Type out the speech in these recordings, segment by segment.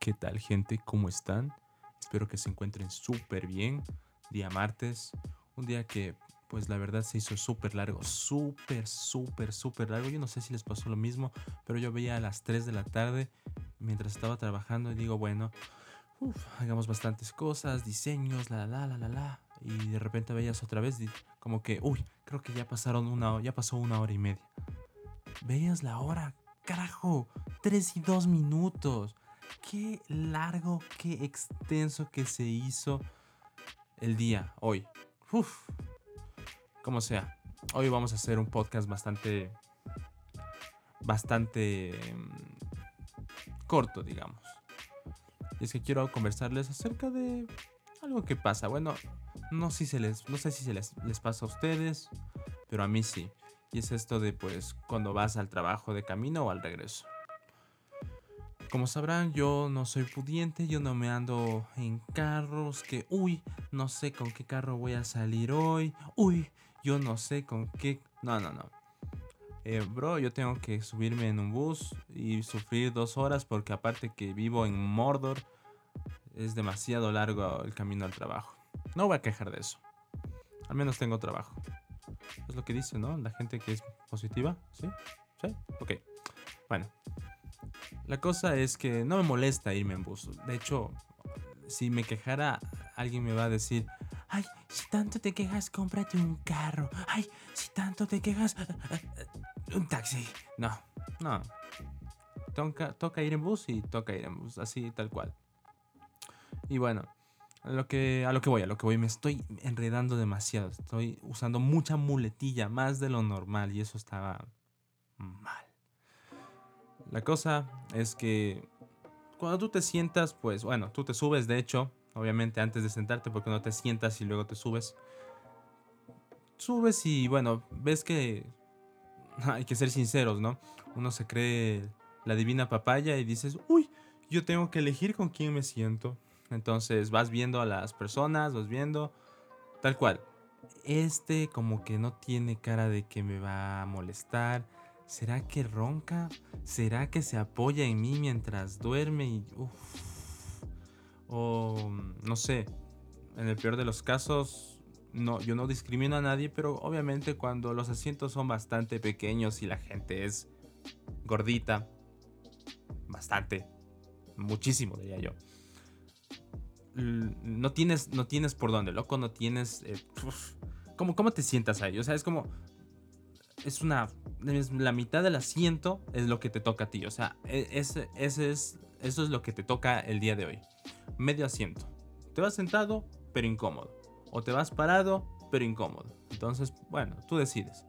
¿Qué tal gente? ¿Cómo están? Espero que se encuentren súper bien. Día martes, un día que pues la verdad se hizo súper largo, súper, súper, súper largo. Yo no sé si les pasó lo mismo, pero yo veía a las 3 de la tarde mientras estaba trabajando y digo, bueno, hagamos bastantes cosas, diseños, la, la, la, la, la. Y de repente veías otra vez como que, uy, creo que ya pasaron una, ya pasó una hora y media. Veías la hora, carajo, 3 y 2 minutos. Qué largo, qué extenso que se hizo el día hoy. Uf, como sea, hoy vamos a hacer un podcast bastante, bastante mm, corto, digamos. Y es que quiero conversarles acerca de algo que pasa. Bueno, no, si se les, no sé si se les, les pasa a ustedes, pero a mí sí. Y es esto de pues cuando vas al trabajo de camino o al regreso. Como sabrán, yo no soy pudiente, yo no me ando en carros que, uy, no sé con qué carro voy a salir hoy, uy, yo no sé con qué... No, no, no. Eh, bro, yo tengo que subirme en un bus y sufrir dos horas porque aparte que vivo en Mordor, es demasiado largo el camino al trabajo. No voy a quejar de eso. Al menos tengo trabajo. Es lo que dice, ¿no? La gente que es positiva, ¿sí? ¿Sí? Ok. Bueno. La cosa es que no me molesta irme en bus. De hecho, si me quejara, alguien me va a decir, ay, si tanto te quejas, cómprate un carro. Ay, si tanto te quejas, eh, eh, un taxi. No, no. Toca, toca ir en bus y toca ir en bus, así tal cual. Y bueno, a lo que, a lo que voy, a lo que voy, me estoy enredando demasiado. Estoy usando mucha muletilla, más de lo normal, y eso estaba mal. La cosa es que cuando tú te sientas, pues bueno, tú te subes, de hecho, obviamente antes de sentarte, porque no te sientas y luego te subes. Subes y bueno, ves que hay que ser sinceros, ¿no? Uno se cree la divina papaya y dices, uy, yo tengo que elegir con quién me siento. Entonces vas viendo a las personas, vas viendo tal cual. Este como que no tiene cara de que me va a molestar. ¿Será que ronca? ¿Será que se apoya en mí mientras duerme? Y, O no sé, en el peor de los casos, no, yo no discrimino a nadie, pero obviamente cuando los asientos son bastante pequeños y la gente es gordita, bastante, muchísimo diría yo no tienes, no tienes por dónde, loco, no tienes... Eh, ¿cómo, te sientas ahí? O sea, es como... Es una... la mitad del asiento es lo que te toca a ti. O sea, e, ese, ese es, eso es lo que te toca el día de hoy. Medio asiento. Te vas sentado, pero incómodo. O te vas parado, pero incómodo. Entonces, bueno, tú decides.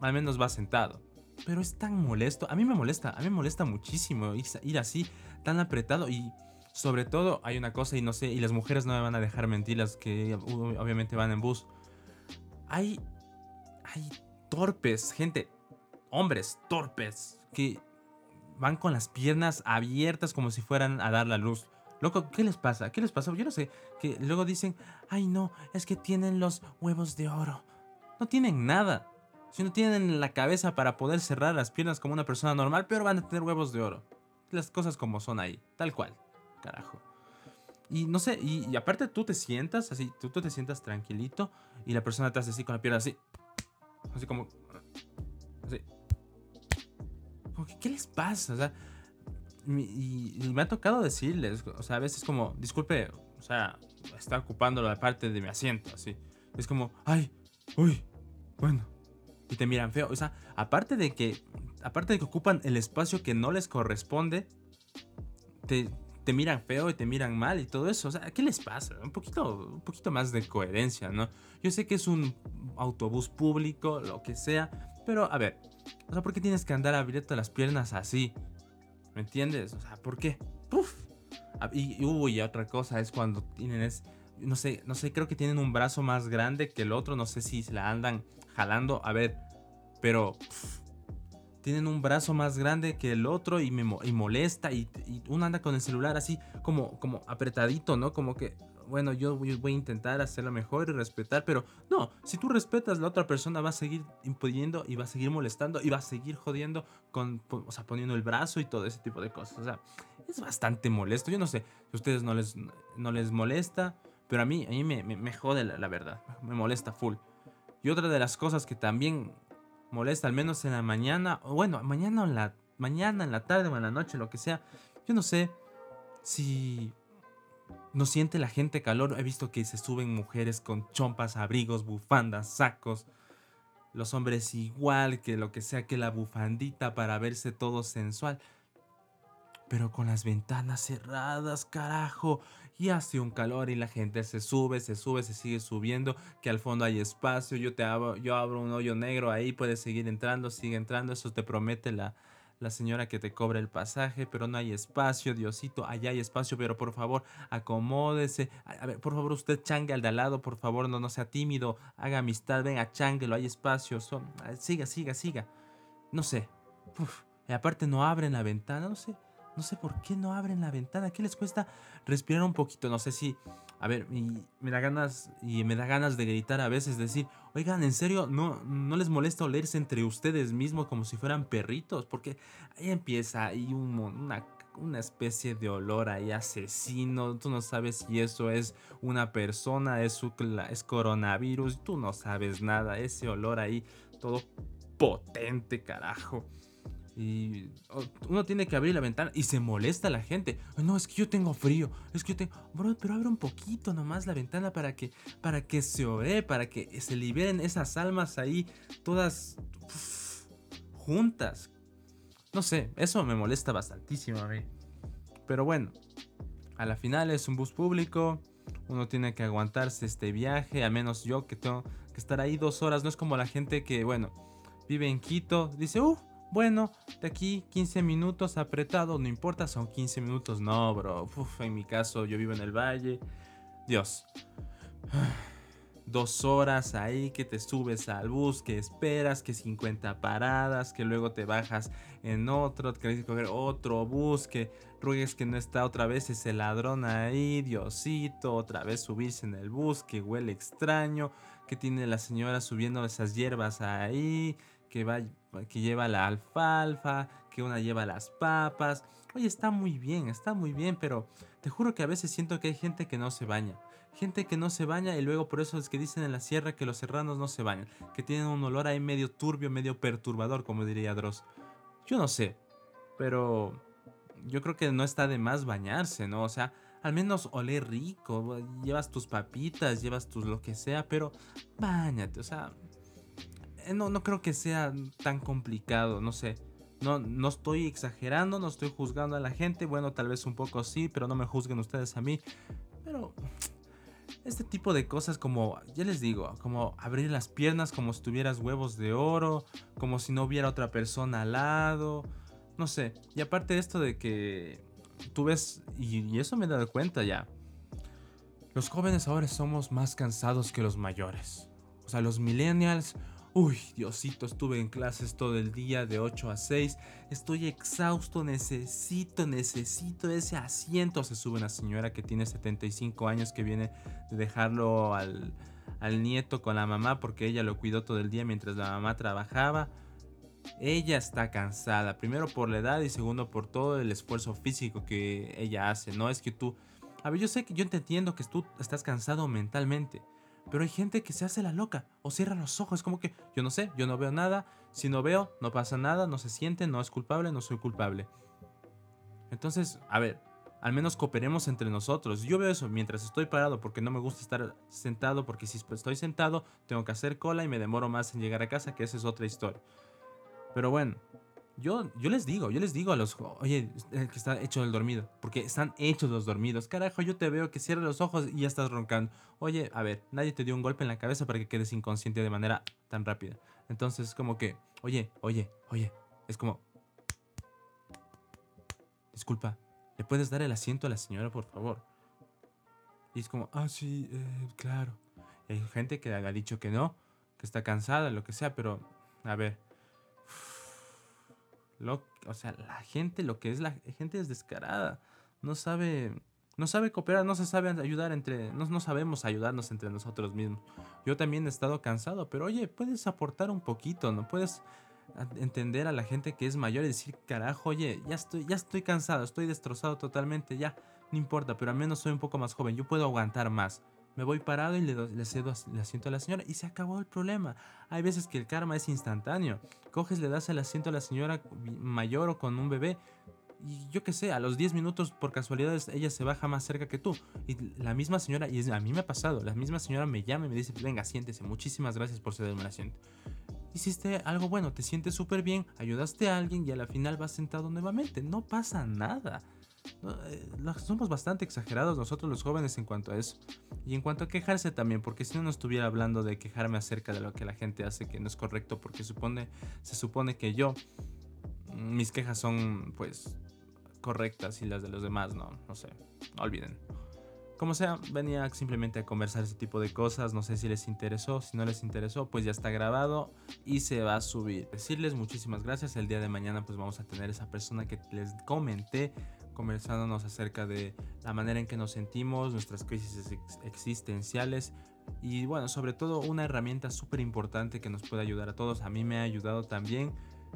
Al menos vas sentado. Pero es tan molesto. A mí me molesta. A mí me molesta muchísimo ir así, tan apretado. Y sobre todo, hay una cosa y no sé, y las mujeres no me van a dejar mentir, las que obviamente van en bus. Hay, hay torpes, gente, hombres torpes, que van con las piernas abiertas como si fueran a dar la luz. Loco, ¿qué les pasa? ¿Qué les pasa? Yo no sé. Que luego dicen, ay no, es que tienen los huevos de oro. No tienen nada. Si no tienen la cabeza para poder cerrar las piernas como una persona normal, pero van a tener huevos de oro. Las cosas como son ahí, tal cual carajo. Y no sé, y, aparte tú te sientas así, tú, te sientas tranquilito y la persona te así con la pierna así. Así como... Así. ¿Qué les pasa? O sea, y, me ha tocado decirles, o sea, a veces como, disculpe, o sea, está ocupando la parte de mi asiento, así. Es como, ay, uy, bueno. Y te miran feo. O sea, aparte de que, aparte de que ocupan el espacio que no les corresponde, te, te miran feo y te miran mal y todo eso. O sea, ¿qué les pasa? Un poquito, un poquito más de coherencia, ¿no? Yo sé que es un autobús público, lo que sea, pero a ver, o sea, ¿por qué tienes que andar abierto las piernas así? ¿Me entiendes? O sea, ¿por qué? ¡Puf! Ah, y, uy, otra cosa es cuando tienen es, no sé, no sé, creo que tienen un brazo más grande que el otro, no sé si se la andan jalando, a ver, pero tienen un brazo más grande que el otro y me y molesta y, uno anda con el celular así como, como apretadito, ¿no? Como que, bueno, yo voy, a intentar hacerlo mejor y respetar, pero no, si tú respetas, la otra persona va a seguir impidiendo y va a seguir molestando y va a seguir jodiendo con, o sea, poniendo el brazo y todo ese tipo de cosas. O sea, es bastante molesto. Yo no sé si a ustedes no les, no les molesta, pero a mí, a mí me, me, jode la, verdad. Me molesta full. Y otra de las cosas que también molesta, al menos en la mañana, o bueno, mañana en la, mañana, en la tarde o en la noche, lo que sea, yo no sé si no siente la gente calor. He visto que se suben mujeres con chompas, abrigos, bufandas, sacos. Los hombres igual, que lo que sea que la bufandita para verse todo sensual pero con las ventanas cerradas, carajo. Y hace un calor y la gente se sube, se sube, se sigue subiendo, que al fondo hay espacio, yo te abro, yo abro un hoyo negro ahí, puedes seguir entrando, sigue entrando, eso te promete la, la señora que te cobra el pasaje, pero no hay espacio, Diosito, allá hay espacio, pero por favor, acomódese. A ver, por favor, usted changue al de al lado, por favor, no, no sea tímido, haga amistad, venga, changuelo, hay espacio, son, siga, siga, siga. No sé. y aparte no abren la ventana, no sé. No sé por qué no abren la ventana. ¿Qué les cuesta respirar un poquito? No sé si. A ver, y me da ganas. Y me da ganas de gritar a veces, decir, oigan, en serio, no, no les molesta olerse entre ustedes mismos como si fueran perritos. Porque ahí empieza una, una especie de olor ahí asesino. Tú no sabes si eso es una persona, es, es coronavirus. Tú no sabes nada. Ese olor ahí, todo potente, carajo. Y uno tiene que abrir la ventana y se molesta la gente. No, es que yo tengo frío. Es que yo tengo. Bro, pero abre un poquito nomás la ventana para que, para que se ore, para que se liberen esas almas ahí, todas juntas. No sé, eso me molesta bastantísimo a mí. Pero bueno, a la final es un bus público. Uno tiene que aguantarse este viaje. Al menos yo que tengo que estar ahí dos horas. No es como la gente que, bueno, vive en Quito. Dice, uh bueno, de aquí 15 minutos apretado, no importa, son 15 minutos. No, bro. en mi caso, yo vivo en el valle. Dios. Dos horas ahí que te subes al bus, que esperas, que 50 paradas, que luego te bajas en otro, que que coger otro bus, que ruegues que no está otra vez ese ladrón ahí, Diosito, otra vez subirse en el bus, que huele extraño, que tiene la señora subiendo esas hierbas ahí, que, va, que lleva la alfalfa, que una lleva las papas. Oye, está muy bien, está muy bien, pero te juro que a veces siento que hay gente que no se baña. Gente que no se baña y luego por eso es que dicen en la sierra que los serranos no se bañan, que tienen un olor ahí medio turbio, medio perturbador, como diría Dross. Yo no sé, pero yo creo que no está de más bañarse, ¿no? O sea, al menos oler rico, llevas tus papitas, llevas tus lo que sea, pero bañate, o sea, no, no creo que sea tan complicado, no sé. No, no estoy exagerando, no estoy juzgando a la gente. Bueno, tal vez un poco sí, pero no me juzguen ustedes a mí. Pero este tipo de cosas como, ya les digo, como abrir las piernas como si tuvieras huevos de oro, como si no hubiera otra persona al lado, no sé. Y aparte de esto de que tú ves, y, y eso me he dado cuenta ya, los jóvenes ahora somos más cansados que los mayores. O sea, los millennials Uy, Diosito, estuve en clases todo el día de 8 a 6. Estoy exhausto, necesito, necesito ese asiento. Se sube una señora que tiene 75 años que viene de dejarlo al, al nieto con la mamá porque ella lo cuidó todo el día mientras la mamá trabajaba. Ella está cansada, primero por la edad y segundo por todo el esfuerzo físico que ella hace. No es que tú... A ver, yo sé que yo te entiendo que tú estás cansado mentalmente pero hay gente que se hace la loca o cierra los ojos, como que yo no sé, yo no veo nada, si no veo, no pasa nada, no se siente, no es culpable, no soy culpable. Entonces, a ver, al menos cooperemos entre nosotros. Yo veo eso mientras estoy parado porque no me gusta estar sentado, porque si estoy sentado tengo que hacer cola y me demoro más en llegar a casa, que esa es otra historia. Pero bueno, yo, yo les digo, yo les digo a los, oye, el que está hecho el dormido, porque están hechos los dormidos. Carajo, yo te veo que cierras los ojos y ya estás roncando. Oye, a ver, nadie te dio un golpe en la cabeza para que quedes inconsciente de manera tan rápida. Entonces es como que, oye, oye, oye, es como, disculpa, ¿le puedes dar el asiento a la señora, por favor? Y es como, ah, sí, eh, claro. hay gente que ha dicho que no, que está cansada, lo que sea, pero, a ver, o sea, la gente, lo que es la gente es descarada. No sabe, no sabe cooperar, no se sabe ayudar entre, no, no sabemos ayudarnos entre nosotros mismos. Yo también he estado cansado, pero oye, puedes aportar un poquito, ¿no? Puedes entender a la gente que es mayor y decir, carajo, oye, ya estoy, ya estoy cansado, estoy destrozado totalmente, ya, no importa, pero al menos soy un poco más joven, yo puedo aguantar más. Me voy parado y le, le cedo el asiento a la señora y se acabó el problema. Hay veces que el karma es instantáneo. Coges, le das el asiento a la señora mayor o con un bebé y yo qué sé, a los 10 minutos por casualidad ella se baja más cerca que tú. Y la misma señora, y a mí me ha pasado, la misma señora me llama y me dice, venga, siéntese, muchísimas gracias por cederme el asiento. Hiciste algo bueno, te sientes súper bien, ayudaste a alguien y a la final vas sentado nuevamente. No pasa nada. Eh, somos bastante exagerados nosotros los jóvenes en cuanto a eso. Y en cuanto a quejarse también, porque si no, no estuviera hablando de quejarme acerca de lo que la gente hace que no es correcto, porque supone, se supone que yo, mis quejas son pues correctas y las de los demás no, no sé, no olviden. Como sea, venía simplemente a conversar ese tipo de cosas, no sé si les interesó, si no les interesó, pues ya está grabado y se va a subir. Decirles muchísimas gracias, el día de mañana pues vamos a tener esa persona que les comenté conversándonos acerca de la manera en que nos sentimos, nuestras crisis existenciales y bueno, sobre todo una herramienta súper importante que nos puede ayudar a todos. A mí me ha ayudado también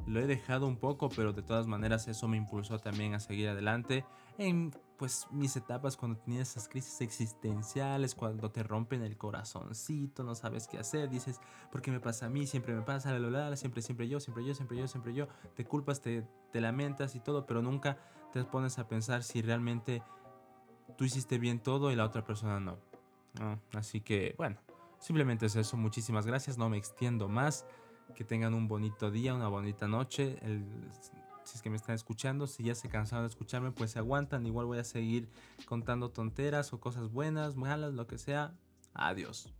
lo he dejado un poco, pero de todas maneras eso me impulsó también a seguir adelante en pues mis etapas cuando tenía esas crisis existenciales, cuando te rompen el corazoncito, no sabes qué hacer, dices, ¿por qué me pasa a mí? Siempre me pasa, la, la, la, siempre, siempre yo, siempre yo, siempre yo, siempre yo, te culpas, te, te lamentas y todo, pero nunca te pones a pensar si realmente tú hiciste bien todo y la otra persona no. Así que, bueno, simplemente es eso, muchísimas gracias, no me extiendo más que tengan un bonito día, una bonita noche. si es que me están escuchando, si ya se cansaron de escucharme, pues se aguantan. Igual voy a seguir contando tonteras o cosas buenas, malas, lo que sea. Adiós.